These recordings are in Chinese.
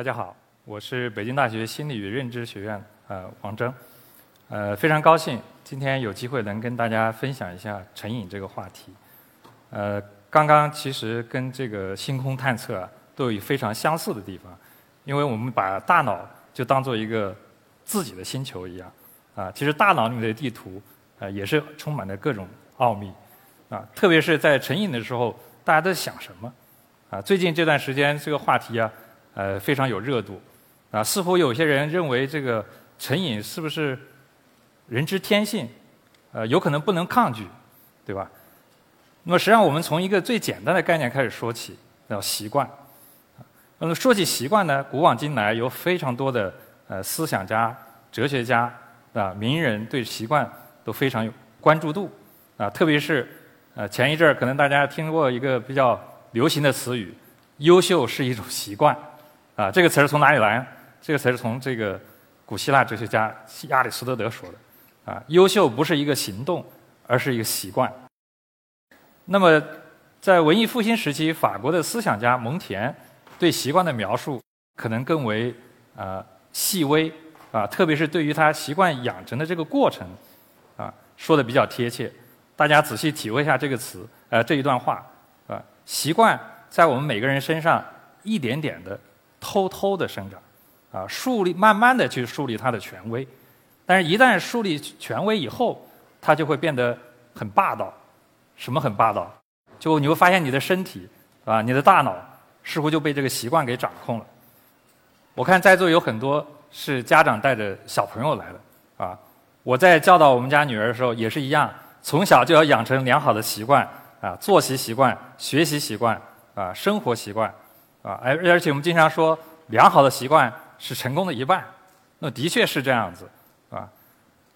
大家好，我是北京大学心理与认知学院呃王峥，呃非常高兴今天有机会能跟大家分享一下成瘾这个话题。呃，刚刚其实跟这个星空探测啊都有非常相似的地方，因为我们把大脑就当做一个自己的星球一样啊，其实大脑里面的地图啊也是充满了各种奥秘啊，特别是在成瘾的时候，大家都想什么啊？最近这段时间这个话题啊。呃，非常有热度，啊，似乎有些人认为这个成瘾是不是人之天性，呃，有可能不能抗拒，对吧？那么实际上，我们从一个最简单的概念开始说起，叫习惯。那么说起习惯呢，古往今来有非常多的呃思想家、哲学家啊、名人对习惯都非常有关注度啊，特别是呃前一阵儿可能大家听过一个比较流行的词语，“优秀是一种习惯”。啊，这个词是从哪里来？这个词是从这个古希腊哲学家亚里士多德说的。啊，优秀不是一个行动，而是一个习惯。那么，在文艺复兴时期，法国的思想家蒙田对习惯的描述可能更为啊细微啊，特别是对于他习惯养成的这个过程啊，说的比较贴切。大家仔细体会一下这个词，呃，这一段话啊，习惯在我们每个人身上一点点的。偷偷的生长，啊，树立慢慢的去树立他的权威，但是，一旦树立权威以后，他就会变得很霸道。什么很霸道？就你会发现你的身体，啊，你的大脑似乎就被这个习惯给掌控了。我看在座有很多是家长带着小朋友来的，啊，我在教导我们家女儿的时候也是一样，从小就要养成良好的习惯，啊，作息习惯、学习习惯、啊，生活习惯。啊，而而且我们经常说，良好的习惯是成功的一半，那的确是这样子，啊，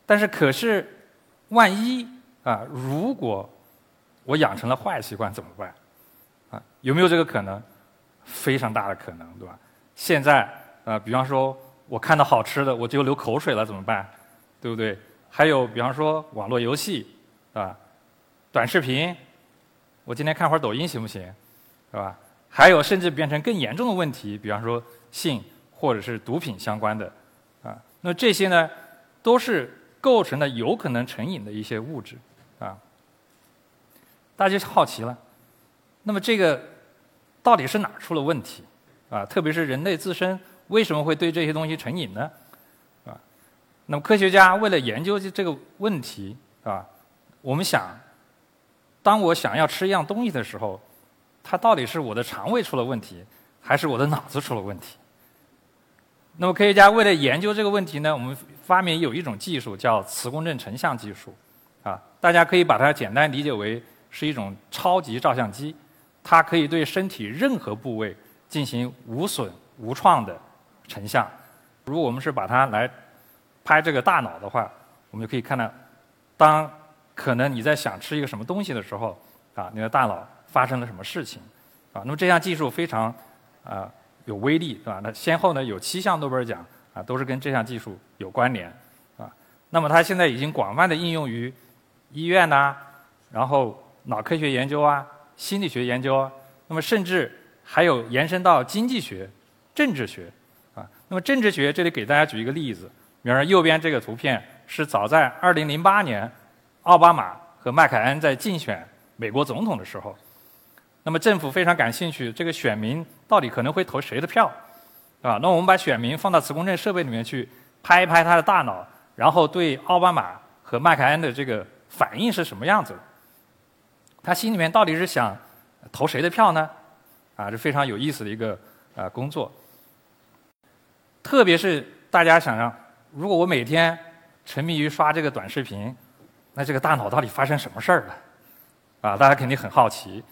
但是可是，万一啊，如果我养成了坏习惯怎么办？啊，有没有这个可能？非常大的可能，对吧？现在啊，比方说我看到好吃的我就流口水了，怎么办？对不对？还有比方说网络游戏，啊，短视频，我今天看会儿抖音行不行？是吧？还有甚至变成更严重的问题，比方说性或者是毒品相关的，啊，那这些呢，都是构成了有可能成瘾的一些物质，啊，大家就好奇了，那么这个到底是哪出了问题？啊，特别是人类自身为什么会对这些东西成瘾呢？啊，那么科学家为了研究这个问题，啊，我们想，当我想要吃一样东西的时候。它到底是我的肠胃出了问题，还是我的脑子出了问题？那么科学家为了研究这个问题呢，我们发明有一种技术叫磁共振成像技术，啊，大家可以把它简单理解为是一种超级照相机，它可以对身体任何部位进行无损无创的成像。如果我们是把它来拍这个大脑的话，我们就可以看到，当可能你在想吃一个什么东西的时候，啊，你的大脑。发生了什么事情？啊，那么这项技术非常啊有威力，对吧？那先后呢有七项诺贝尔奖啊，都是跟这项技术有关联，啊，那么它现在已经广泛的应用于医院呐，然后脑科学研究啊，心理学研究，啊，那么甚至还有延伸到经济学、政治学，啊，那么政治学这里给大家举一个例子，比方说右边这个图片是早在2008年，奥巴马和麦凯恩在竞选美国总统的时候。那么政府非常感兴趣，这个选民到底可能会投谁的票，啊？那我们把选民放到磁共振设备里面去拍一拍他的大脑，然后对奥巴马和麦凯恩的这个反应是什么样子？他心里面到底是想投谁的票呢？啊，这非常有意思的一个啊工作。特别是大家想想，如果我每天沉迷于刷这个短视频，那这个大脑到底发生什么事儿了？啊，大家肯定很好奇。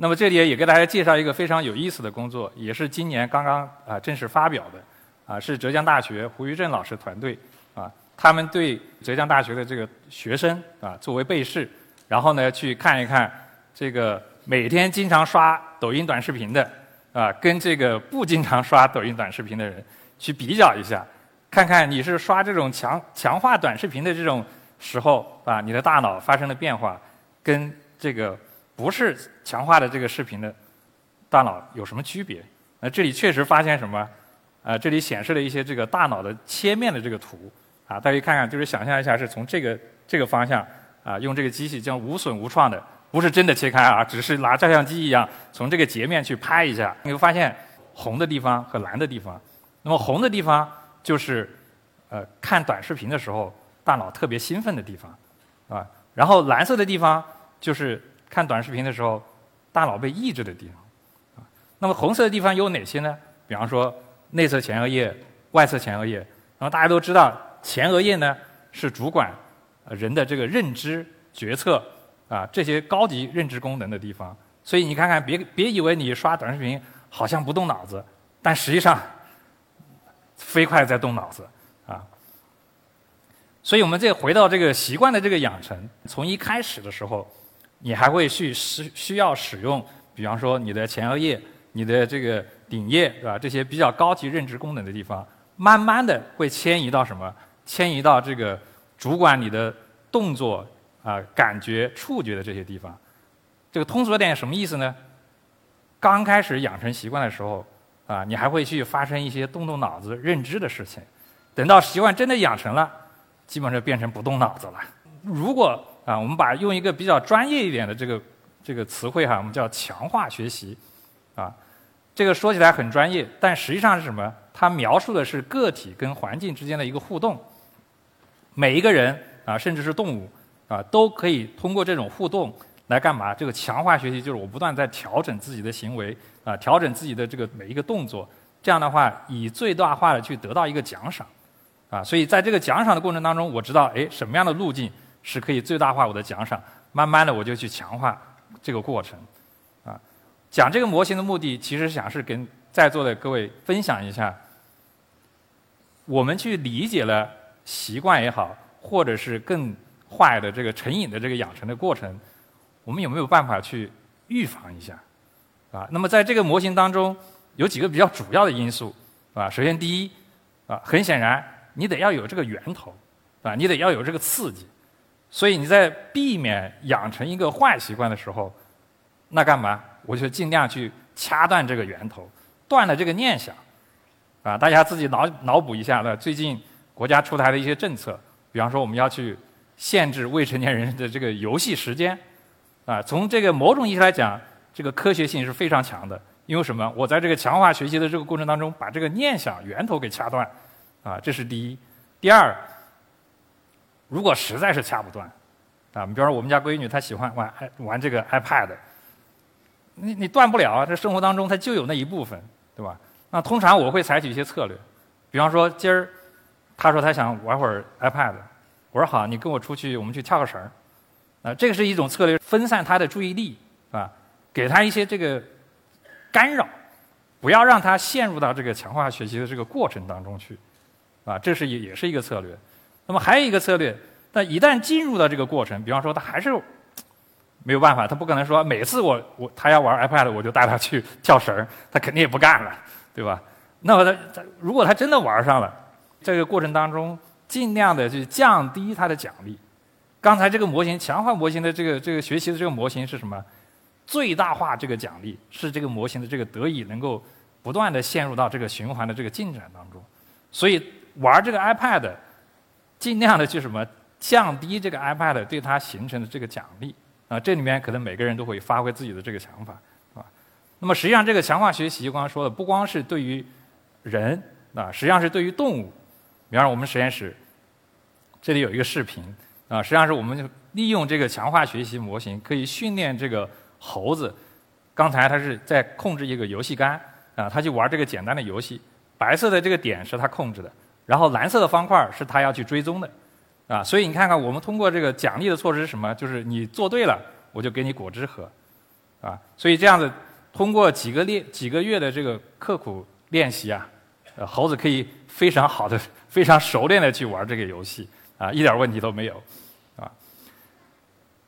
那么这里也给大家介绍一个非常有意思的工作，也是今年刚刚啊正式发表的，啊是浙江大学胡玉正老师团队啊，他们对浙江大学的这个学生啊作为被试，然后呢去看一看这个每天经常刷抖音短视频的啊跟这个不经常刷抖音短视频的人去比较一下，看看你是刷这种强强化短视频的这种时候啊你的大脑发生的变化跟这个。不是强化的这个视频的大脑有什么区别？那这里确实发现什么？呃，这里显示了一些这个大脑的切面的这个图，啊，大家看看，就是想象一下是从这个这个方向，啊，用这个机器将无损无创的，不是真的切开啊，只是拿照相机一样从这个截面去拍一下，你会发现红的地方和蓝的地方，那么红的地方就是呃看短视频的时候大脑特别兴奋的地方，啊，然后蓝色的地方就是看短视频的时候大脑被抑制的地方，那么红色的地方有哪些呢？比方说。内侧前额叶、外侧前额叶，然后大家都知道，前额叶呢是主管人的这个认知、决策啊这些高级认知功能的地方。所以你看看，别别以为你刷短视频好像不动脑子，但实际上飞快在动脑子啊。所以我们再回到这个习惯的这个养成，从一开始的时候，你还会去需需要使用，比方说你的前额叶、你的这个。顶叶是吧？这些比较高级认知功能的地方，慢慢的会迁移到什么？迁移到这个主管你的动作啊、感觉、触觉的这些地方。这个通俗点什么意思呢？刚开始养成习惯的时候啊，你还会去发生一些动动脑子、认知的事情。等到习惯真的养成了，基本上变成不动脑子了。如果啊，我们把用一个比较专业一点的这个这个词汇哈，我们叫强化学习啊。这个说起来很专业，但实际上是什么？它描述的是个体跟环境之间的一个互动。每一个人啊，甚至是动物啊，都可以通过这种互动来干嘛？这个强化学习就是我不断在调整自己的行为啊，调整自己的这个每一个动作。这样的话，以最大化的去得到一个奖赏啊。所以在这个奖赏的过程当中，我知道哎，什么样的路径是可以最大化我的奖赏。慢慢的，我就去强化这个过程。啊讲这个模型的目的，其实想是跟在座的各位分享一下，我们去理解了习惯也好，或者是更坏的这个成瘾的这个养成的过程，我们有没有办法去预防一下？啊，那么在这个模型当中，有几个比较主要的因素，啊，首先第一，啊，很显然你得要有这个源头，啊，你得要有这个刺激，所以你在避免养成一个坏习惯的时候，那干嘛？我就尽量去掐断这个源头，断了这个念想，啊，大家自己脑脑补一下的。最近国家出台的一些政策，比方说我们要去限制未成年人的这个游戏时间，啊，从这个某种意义来讲，这个科学性是非常强的。因为什么？我在这个强化学习的这个过程当中，把这个念想源头给掐断，啊，这是第一。第二，如果实在是掐不断，啊，比方说我们家闺女她喜欢玩玩这个 iPad。你你断不了啊！这生活当中它就有那一部分，对吧？那通常我会采取一些策略，比方说今儿他说他想玩会儿 iPad，我说好，你跟我出去，我们去跳个绳儿。啊，这个是一种策略，分散他的注意力，啊，给他一些这个干扰，不要让他陷入到这个强化学习的这个过程当中去，啊，这是也也是一个策略。那么还有一个策略，但一旦进入到这个过程，比方说他还是。没有办法，他不可能说每次我我他要玩 iPad，我就带他去跳绳他肯定也不干了，对吧？那么他他如果他真的玩上了，这个过程当中尽量的去降低他的奖励。刚才这个模型强化模型的这个这个学习的这个模型是什么？最大化这个奖励是这个模型的这个得以能够不断的陷入到这个循环的这个进展当中。所以玩这个 iPad，尽量的去什么降低这个 iPad 对它形成的这个奖励。啊，这里面可能每个人都会发挥自己的这个想法，啊，那么实际上这个强化学习，刚刚说的不光是对于人，啊，实际上是对于动物。比方说我们实验室这里有一个视频，啊，实际上是我们利用这个强化学习模型，可以训练这个猴子。刚才它是在控制一个游戏杆，啊，它去玩这个简单的游戏，白色的这个点是它控制的，然后蓝色的方块是他要去追踪的。啊，所以你看看，我们通过这个奖励的措施是什么？就是你做对了，我就给你果汁喝，啊，所以这样子通过几个练几个月的这个刻苦练习啊，猴子可以非常好的、非常熟练的去玩这个游戏，啊，一点问题都没有，啊。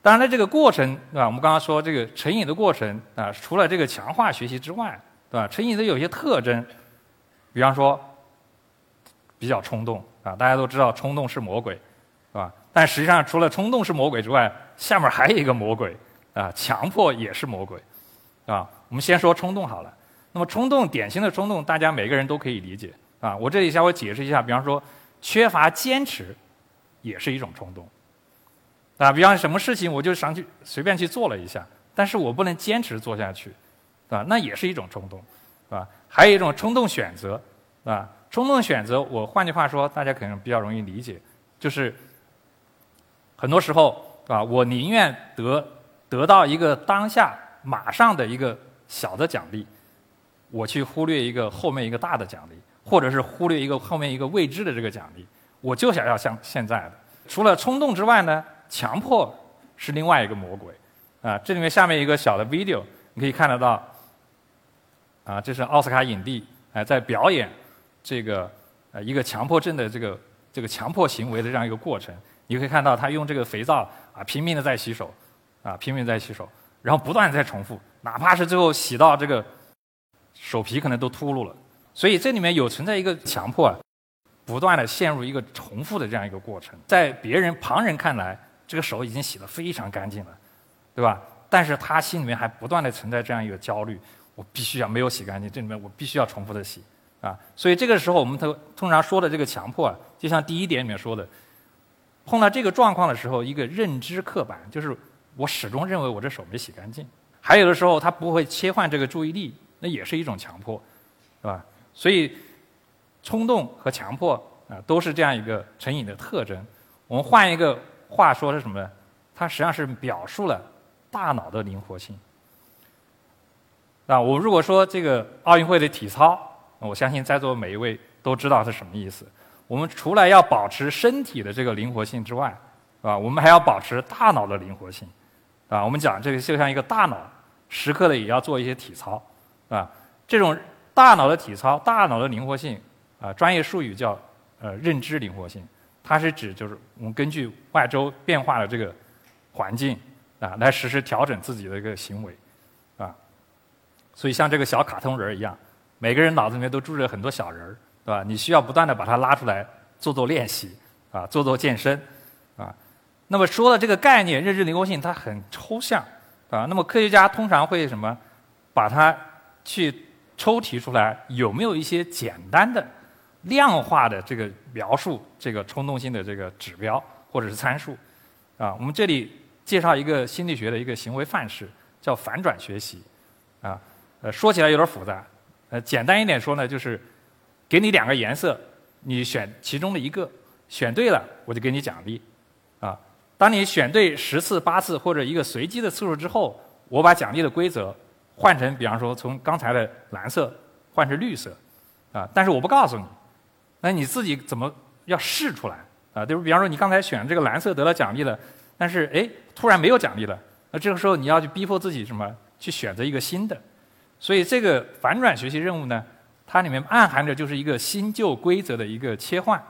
当然了，这个过程，对吧？我们刚刚说这个成瘾的过程啊，除了这个强化学习之外，对吧？成瘾的有些特征，比方说比较冲动啊，大家都知道冲动是魔鬼。是吧？但实际上，除了冲动是魔鬼之外，下面还有一个魔鬼啊，强迫也是魔鬼，啊。我们先说冲动好了。那么冲动，典型的冲动，大家每个人都可以理解啊。我这里稍微解释一下，比方说缺乏坚持，也是一种冲动啊。比方什么事情，我就想去随便去做了一下，但是我不能坚持做下去，啊，那也是一种冲动，啊。还有一种冲动选择，啊，冲动选择，我换句话说，大家可能比较容易理解，就是很多时候啊，我宁愿得得到一个当下马上的一个小的奖励。我去忽略一个后面一个大的奖励，或者是忽略一个后面一个未知的这个奖励，我就想要像现在的。除了冲动之外呢，强迫是另外一个魔鬼。啊，这里面下面一个小的 video，你可以看得到。啊，这是奥斯卡影帝哎，在表演这个呃一个强迫症的这个这个强迫行为的这样一个过程。你可以看到他用这个肥皂啊拼命的在洗手，啊拼命在洗手，然后不断在重复，哪怕是最后洗到这个。手皮可能都秃噜了，所以这里面有存在一个强迫啊，不断的陷入一个重复的这样一个过程。在别人旁人看来，这个手已经洗得非常干净了，对吧？但是他心里面还不断的存在这样一个焦虑：我必须要没有洗干净，这里面我必须要重复的洗啊。所以这个时候，我们通通常说的这个强迫啊，就像第一点里面说的，碰到这个状况的时候，一个认知刻板，就是我始终认为我这手没洗干净。还有的时候，他不会切换这个注意力。那也是一种强迫，是吧？所以，冲动和强迫啊，都是这样一个成瘾的特征。我们换一个话说是什么呢？它实际上是表述了大脑的灵活性。啊，我如果说这个奥运会的体操，我相信在座每一位都知道是什么意思。我们除了要保持身体的这个灵活性之外，啊，我们还要保持大脑的灵活性。啊，我们讲这个就像一个大脑，时刻的也要做一些体操。啊，这种大脑的体操、大脑的灵活性，啊，专业术语叫呃认知灵活性。它是指就是我们根据外周变化的这个环境啊，来实时调整自己的一个行为，啊，所以像这个小卡通人儿一样，每个人脑子里面都住着很多小人儿，对吧？你需要不断的把它拉出来做做练习，啊，做做健身，啊。那么说的这个概念认知灵活性，它很抽象，啊。那么科学家通常会什么，把它去抽提出来有没有一些简单的量化的这个描述这个冲动性的这个指标或者是参数啊？我们这里介绍一个心理学的一个行为范式，叫反转学习啊。呃，说起来有点复杂，呃，简单一点说呢，就是给你两个颜色，你选其中的一个，选对了我就给你奖励啊。当你选对十次、八次或者一个随机的次数之后，我把奖励的规则。换成，比方说从刚才的蓝色换成绿色，啊，但是我不告诉你，那你自己怎么要试出来啊？就是比方说你刚才选这个蓝色得了奖励了，但是哎，突然没有奖励了，那这个时候你要去逼迫自己什么？去选择一个新的。所以这个反转学习任务呢，它里面暗含着就是一个新旧规则的一个切换，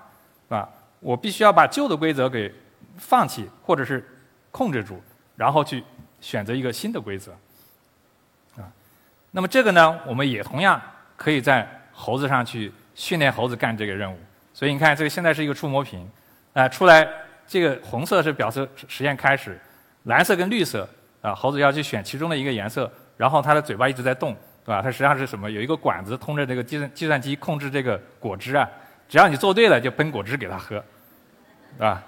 啊，我必须要把旧的规则给放弃或者是控制住，然后去选择一个新的规则。啊那么这个呢，我们也同样可以在猴子上去训练猴子干这个任务。所以你看，这个现在是一个触摸屏，啊，出来这个红色是表示实验开始，蓝色跟绿色啊，猴子要去选其中的一个颜色，然后它的嘴巴一直在动，对吧？它实际上是什么？有一个管子通着这个计算计算机控制这个果汁啊，只要你做对了，就喷果汁给它喝，对吧？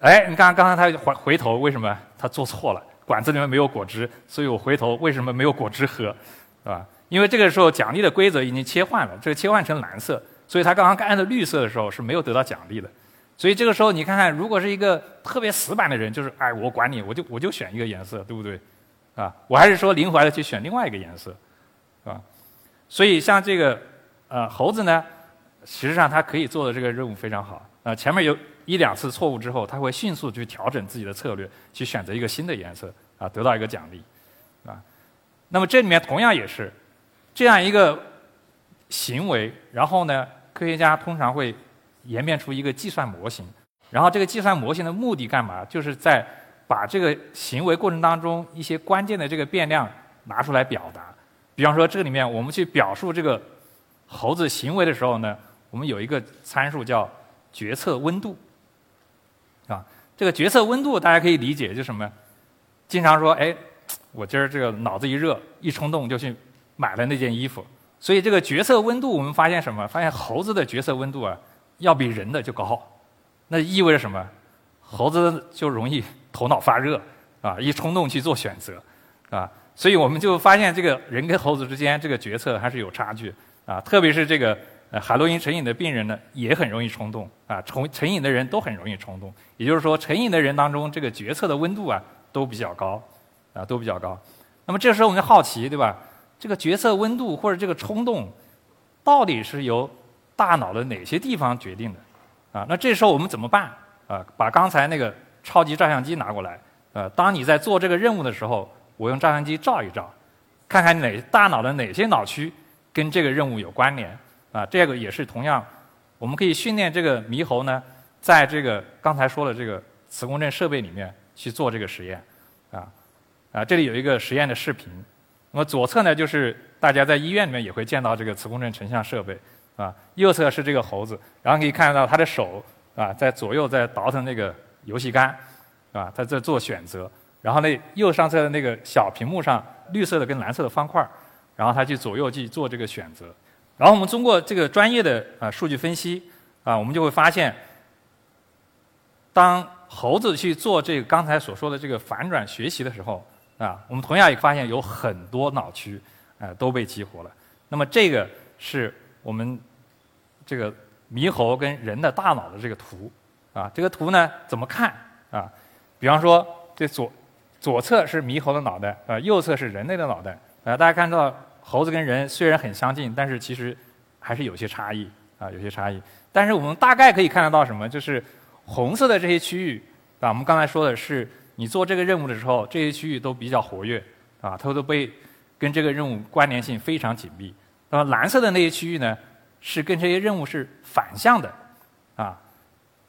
哎，你看刚才他回回头，为什么他做错了？管子里面没有果汁，所以我回头为什么没有果汁喝，对吧？因为这个时候奖励的规则已经切换了，这个切换成蓝色，所以他刚刚按的绿色的时候是没有得到奖励的。所以这个时候你看看，如果是一个特别死板的人，就是哎，我管你，我就我就选一个颜色，对不对？啊，我还是说灵活的去选另外一个颜色，啊，所以像这个呃猴子呢，实际上它可以做的这个任务非常好啊，前面有。一两次错误之后，它会迅速去调整自己的策略，去选择一个新的颜色，啊，得到一个奖励，啊。那么这里面同样也是这样一个行为，然后呢，科学家通常会演变出一个计算模型，然后这个计算模型的目的干嘛？就是在把这个行为过程当中一些关键的这个变量拿出来表达。比方说，这里面我们去表述这个猴子行为的时候呢，我们有一个参数叫决策温度。啊，这个决策温度大家可以理解，就什么？经常说，哎，我今儿这个脑子一热，一冲动就去买了那件衣服。所以这个决策温度，我们发现什么？发现猴子的决策温度啊，要比人的就高。那意味着什么？猴子就容易头脑发热啊，一冲动去做选择啊。所以我们就发现，这个人跟猴子之间这个决策还是有差距啊。特别是这个海洛因成瘾的病人呢，也很容易冲动啊。成成瘾的人都很容易冲动。也就是说，成瘾的人当中，这个决策的温度啊都比较高啊，都比较高。那么这时候我们就好奇，对吧？这个决策温度或者这个冲动，到底是由大脑的哪些地方决定的？啊，那这时候我们怎么办？啊，把刚才那个超级照相机拿过来，呃，当你在做这个任务的时候。我用照相机照一照，看看哪大脑的哪些脑区跟这个任务有关联啊？这个也是同样，我们可以训练这个猕猴呢，在这个刚才说的这个磁共振设备里面去做这个实验啊啊！这里有一个实验的视频，那么左侧呢就是大家在医院里面也会见到这个磁共振成像设备啊，右侧是这个猴子，然后可以看到他的手啊在左右在倒腾那个游戏杆啊，他在做选择。然后那，右上侧的那个小屏幕上，绿色的跟蓝色的方块然后他去左右去做这个选择。然后我们通过这个专业的啊数据分析啊，我们就会发现，当猴子去做这个刚才所说的这个反转学习的时候啊，我们同样也发现有很多脑区啊都被激活了。那么这个是我们这个猕猴跟人的大脑的这个图啊，这个图呢怎么看啊？比方说这左。左侧是猕猴的脑袋，啊，右侧是人类的脑袋，啊，大家看到猴子跟人虽然很相近，但是其实还是有些差异，啊，有些差异。但是我们大概可以看得到什么？就是红色的这些区域，啊，我们刚才说的是你做这个任务的时候，这些区域都比较活跃，啊，它都被跟这个任务关联性非常紧密。那么蓝色的那些区域呢，是跟这些任务是反向的，啊，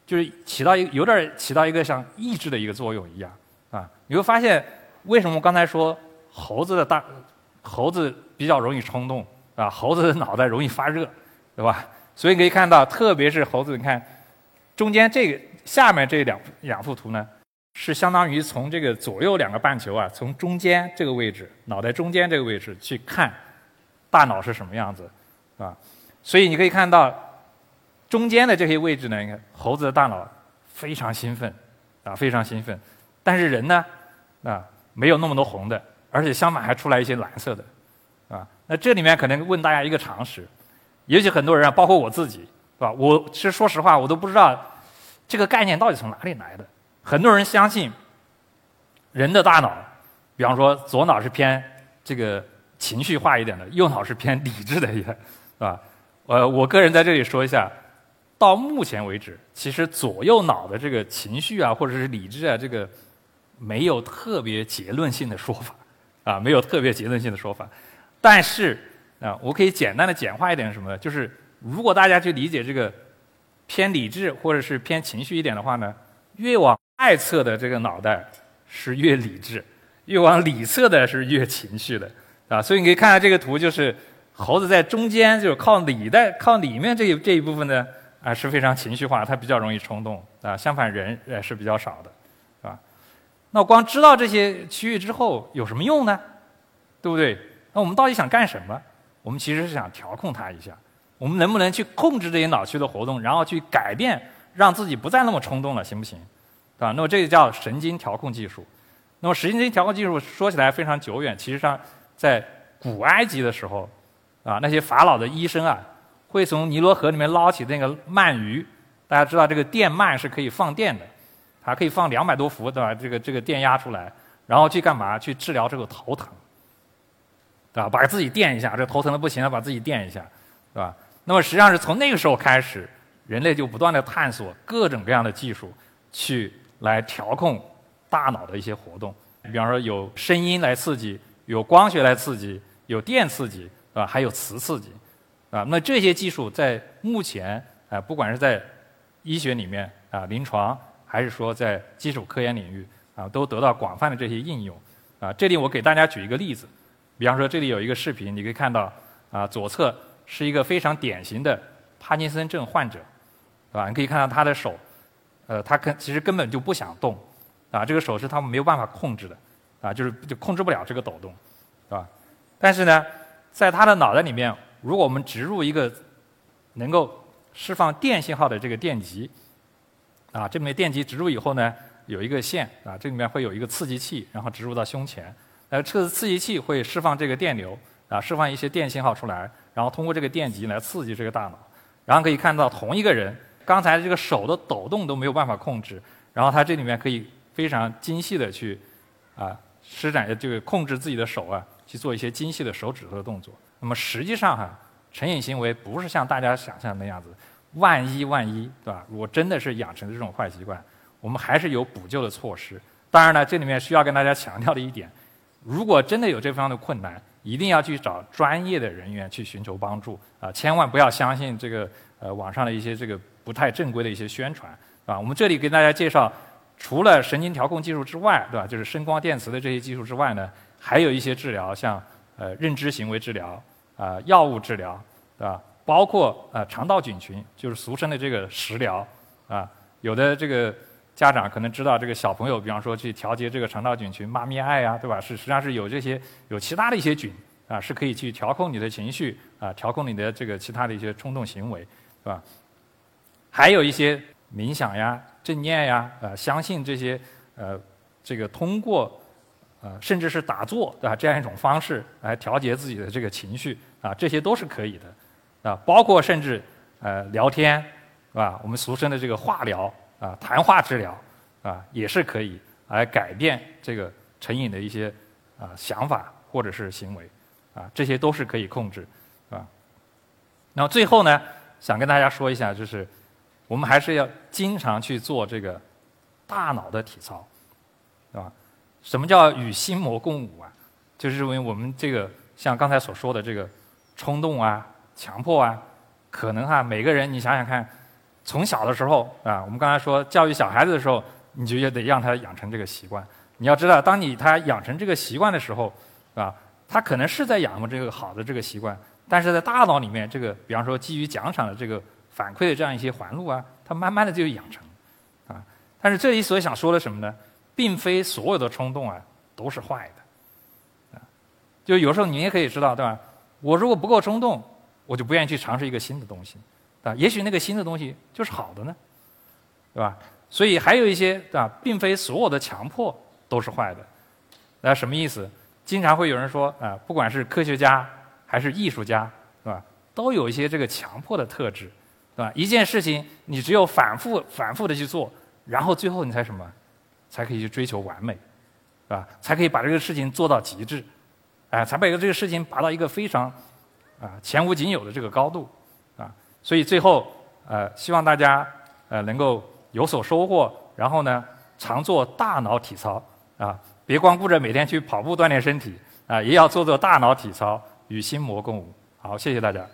就是起到一有点起到一个像抑制的一个作用一样。啊，你会发现为什么刚才说猴子的大猴子比较容易冲动啊？猴子的脑袋容易发热，对吧？所以你可以看到，特别是猴子，你看中间这个下面这两两幅图呢，是相当于从这个左右两个半球啊，从中间这个位置，脑袋中间这个位置去看大脑是什么样子，啊？所以你可以看到中间的这些位置呢，你看猴子的大脑非常兴奋啊，非常兴奋。但是人呢，啊，没有那么多红的，而且相反还出来一些蓝色的，啊，那这里面可能问大家一个常识，也许很多人啊，包括我自己，是吧？我其实说实话，我都不知道这个概念到底从哪里来的。很多人相信人的大脑，比方说左脑是偏这个情绪化一点的，右脑是偏理智的一点，是吧？呃，我个人在这里说一下，到目前为止，其实左右脑的这个情绪啊，或者是理智啊，这个。没有特别结论性的说法，啊，没有特别结论性的说法。但是啊，我可以简单的简化一点什么呢？就是如果大家去理解这个偏理智或者是偏情绪一点的话呢，越往外侧的这个脑袋是越理智，越往里侧的是越情绪的，啊，所以你可以看到这个图，就是猴子在中间，就是靠里的靠里面这一这一部分呢，啊是非常情绪化，它比较容易冲动，啊，相反人呃是比较少的。是吧那光知道这些区域之后有什么用呢？对不对？那我们到底想干什么？我们其实是想调控它一下。我们能不能去控制这些脑区的活动，然后去改变，让自己不再那么冲动了，行不行？啊，那么这个叫神经调控技术。那么神经调控技术说起来非常久远，其实上在古埃及的时候，啊，那些法老的医生啊，会从尼罗河里面捞起那个鳗鱼。大家知道这个电鳗是可以放电的。它可以放两百多伏，对吧？这个这个电压出来，然后去干嘛？去治疗这个头疼，对吧？把自己电一下，这头疼的不行了，把自己电一下，对吧？那么实际上是从那个时候开始，人类就不断的探索各种各样的技术，去来调控大脑的一些活动。比方说有声音来刺激，有光学来刺激，有电刺激，啊？还有磁刺激，啊，那这些技术在目前啊，不管是在医学里面啊，临床。还是说在基础科研领域啊，都得到广泛的这些应用啊。这里我给大家举一个例子，比方说这里有一个视频，你可以看到啊，左侧是一个非常典型的帕金森症患者，对吧？你可以看到他的手，呃，他根其实根本就不想动啊，这个手是他们没有办法控制的啊，就是就控制不了这个抖动，对吧？但是呢，在他的脑袋里面，如果我们植入一个能够释放电信号的这个电极，啊，这里面电极植入以后呢，有一个线啊，这里面会有一个刺激器，然后植入到胸前，呃，这个刺激器会释放这个电流啊，释放一些电信号出来，然后通过这个电极来刺激这个大脑，然后可以看到同一个人刚才这个手的抖动都没有办法控制，然后他这里面可以非常精细的去啊施展这个控制自己的手啊。去做一些精细的手指头的动作。那么实际上哈，成瘾行为不是像大家想象那样子。万一万一，对吧？如果真的是养成这种坏习惯，我们还是有补救的措施。当然呢，这里面需要跟大家强调的一点，如果真的有这方面的困难，一定要去找专业的人员去寻求帮助啊！千万不要相信这个呃网上的一些这个不太正规的一些宣传啊。我们这里给大家介绍，除了神经调控技术之外，对吧？就是声光电磁的这些技术之外呢。还有一些治疗，像呃认知行为治疗啊、药物治疗，对吧？包括呃肠道菌群，就是俗称的这个食疗啊。有的这个家长可能知道，这个小朋友，比方说去调节这个肠道菌群，妈咪爱呀，对吧？是实际上是有这些有其他的一些菌啊，是可以去调控你的情绪啊，调控你的这个其他的一些冲动行为，是吧？还有一些冥想呀、正念呀，啊，相信这些呃这个通过。啊，甚至是打坐，对吧？这样一种方式来调节自己的这个情绪，啊，这些都是可以的，啊，包括甚至呃聊天，是吧？我们俗称的这个话疗，啊，谈话治疗，啊，也是可以来改变这个成瘾的一些啊想法或者是行为，啊，这些都是可以控制，啊。然后最后呢，想跟大家说一下，就是我们还是要经常去做这个大脑的体操，是吧？什么叫与心魔共舞啊？就是因为我们这个像刚才所说的这个冲动啊、强迫啊，可能哈每个人你想想看，从小的时候啊，我们刚才说教育小孩子的时候，你就也得让他养成这个习惯。你要知道，当你他养成这个习惯的时候，啊，他可能是在养成这个好的这个习惯，但是在大脑里面这个，比方说基于奖赏的这个反馈的这样一些环路啊，它慢慢的就养成，啊，但是这里所想说的什么呢？并非所有的冲动啊都是坏的，啊，就有时候你也可以知道，对吧？我如果不够冲动，我就不愿意去尝试一个新的东西，啊，也许那个新的东西就是好的呢，对吧？所以还有一些，对吧？并非所有的强迫都是坏的，那什么意思？经常会有人说，啊，不管是科学家还是艺术家，是吧？都有一些这个强迫的特质，对吧？一件事情你只有反复、反复的去做，然后最后你才什么？才可以去追求完美，是吧？才可以把这个事情做到极致，哎，才把这个事情拔到一个非常啊前无仅有的这个高度，啊，所以最后呃，希望大家呃能够有所收获，然后呢，常做大脑体操啊，别光顾着每天去跑步锻炼身体啊，也要做做大脑体操，与心魔共舞。好，谢谢大家。